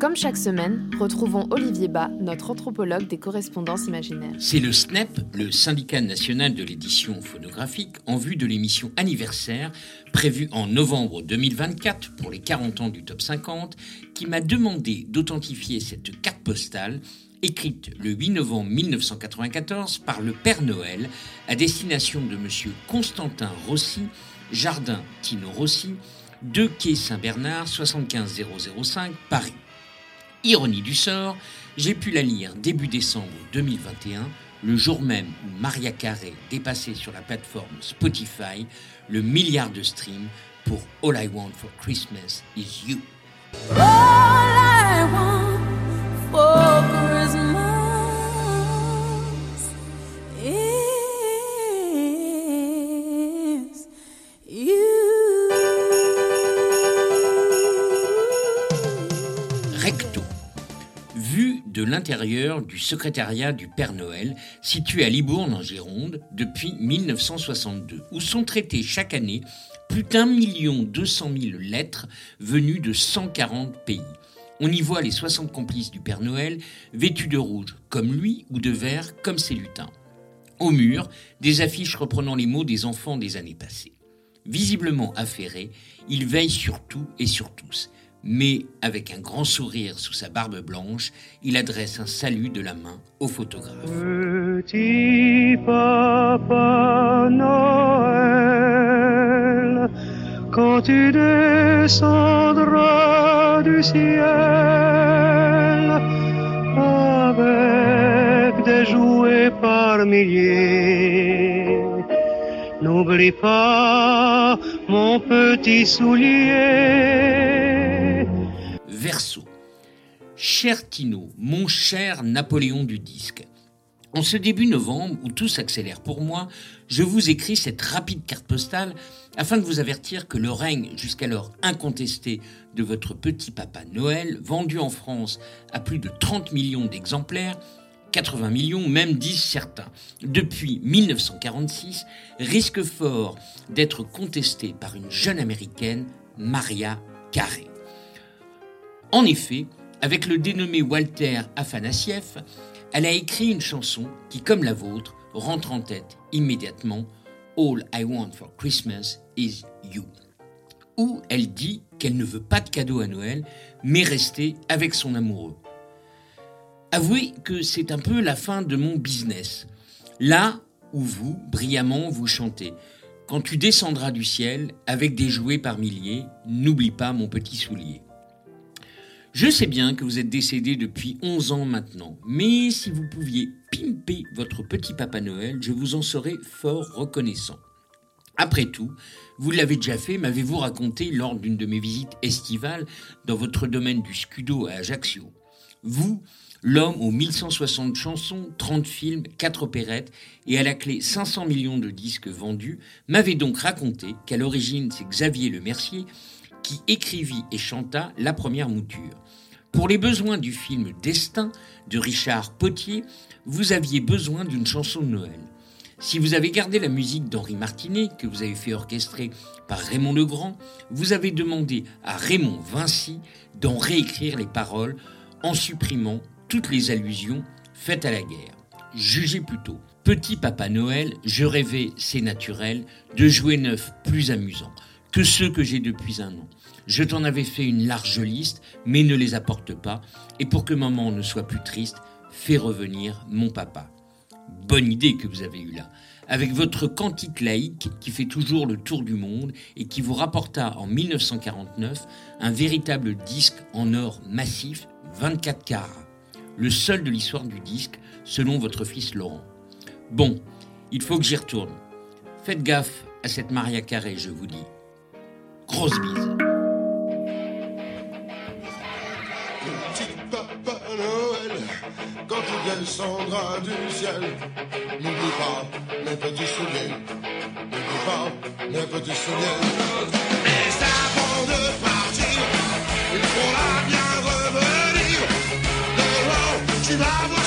Comme chaque semaine, retrouvons Olivier Bas, notre anthropologue des correspondances imaginaires. C'est le SNEP, le syndicat national de l'édition phonographique, en vue de l'émission anniversaire prévue en novembre 2024 pour les 40 ans du top 50, qui m'a demandé d'authentifier cette carte postale écrite le 8 novembre 1994 par le Père Noël à destination de M. Constantin Rossi, Jardin Tino Rossi, 2 quai Saint-Bernard 75005 Paris. Ironie du sort, j'ai pu la lire début décembre 2021, le jour même où Maria Carey dépassait sur la plateforme Spotify le milliard de streams pour All I Want for Christmas is You. De l'intérieur du secrétariat du Père Noël, situé à Libourne en Gironde depuis 1962, où sont traitées chaque année plus d'un million deux cent mille lettres venues de 140 pays. On y voit les 60 complices du Père Noël, vêtus de rouge comme lui ou de vert comme ses lutins. Au mur, des affiches reprenant les mots des enfants des années passées. Visiblement affairé, il veille sur tout et sur tous mais avec un grand sourire sous sa barbe blanche, il adresse un salut de la main au photographe. Petit papa Noël, quand tu descendras du ciel avec des jouets par milliers, n'oublie pas mon petit soulier Verso. Cher Tino, mon cher Napoléon du disque, en ce début novembre, où tout s'accélère pour moi, je vous écris cette rapide carte postale afin de vous avertir que le règne jusqu'alors incontesté de votre petit papa Noël, vendu en France à plus de 30 millions d'exemplaires, 80 millions, même disent certains, depuis 1946, risque fort d'être contesté par une jeune américaine, Maria Carey. En effet, avec le dénommé Walter Afanassieff, elle a écrit une chanson qui, comme la vôtre, rentre en tête immédiatement All I Want for Christmas is You, où elle dit qu'elle ne veut pas de cadeau à Noël, mais rester avec son amoureux. Avouez que c'est un peu la fin de mon business. Là où vous, brillamment, vous chantez. Quand tu descendras du ciel avec des jouets par milliers, n'oublie pas mon petit soulier. Je sais bien que vous êtes décédé depuis 11 ans maintenant, mais si vous pouviez pimper votre petit Papa Noël, je vous en serais fort reconnaissant. Après tout, vous l'avez déjà fait, m'avez-vous raconté lors d'une de mes visites estivales dans votre domaine du Scudo à Ajaccio? Vous, l'homme aux 1160 chansons, 30 films, 4 opérettes et à la clé 500 millions de disques vendus, m'avez donc raconté qu'à l'origine c'est Xavier Le Mercier qui écrivit et chanta la première mouture. Pour les besoins du film Destin de Richard Potier, vous aviez besoin d'une chanson de Noël. Si vous avez gardé la musique d'Henri Martinet, que vous avez fait orchestrer par Raymond Legrand, vous avez demandé à Raymond Vinci d'en réécrire les paroles en supprimant toutes les allusions faites à la guerre. Jugez plutôt. Petit Papa Noël, je rêvais, c'est naturel, de jouer neuf plus amusant que ceux que j'ai depuis un an. Je t'en avais fait une large liste, mais ne les apporte pas, et pour que maman ne soit plus triste, fais revenir mon papa. Bonne idée que vous avez eue là. Avec votre cantique laïque qui fait toujours le tour du monde et qui vous rapporta en 1949 un véritable disque en or massif 24 carats. Le seul de l'histoire du disque, selon votre fils Laurent. Bon, il faut que j'y retourne. Faites gaffe à cette Maria Carré, je vous dis. Grosse bise. Petit papa Noël, quand tu descendras du ciel, n'oublie pas mes petits souliers, n'oublie pas mes petits souliers. she it.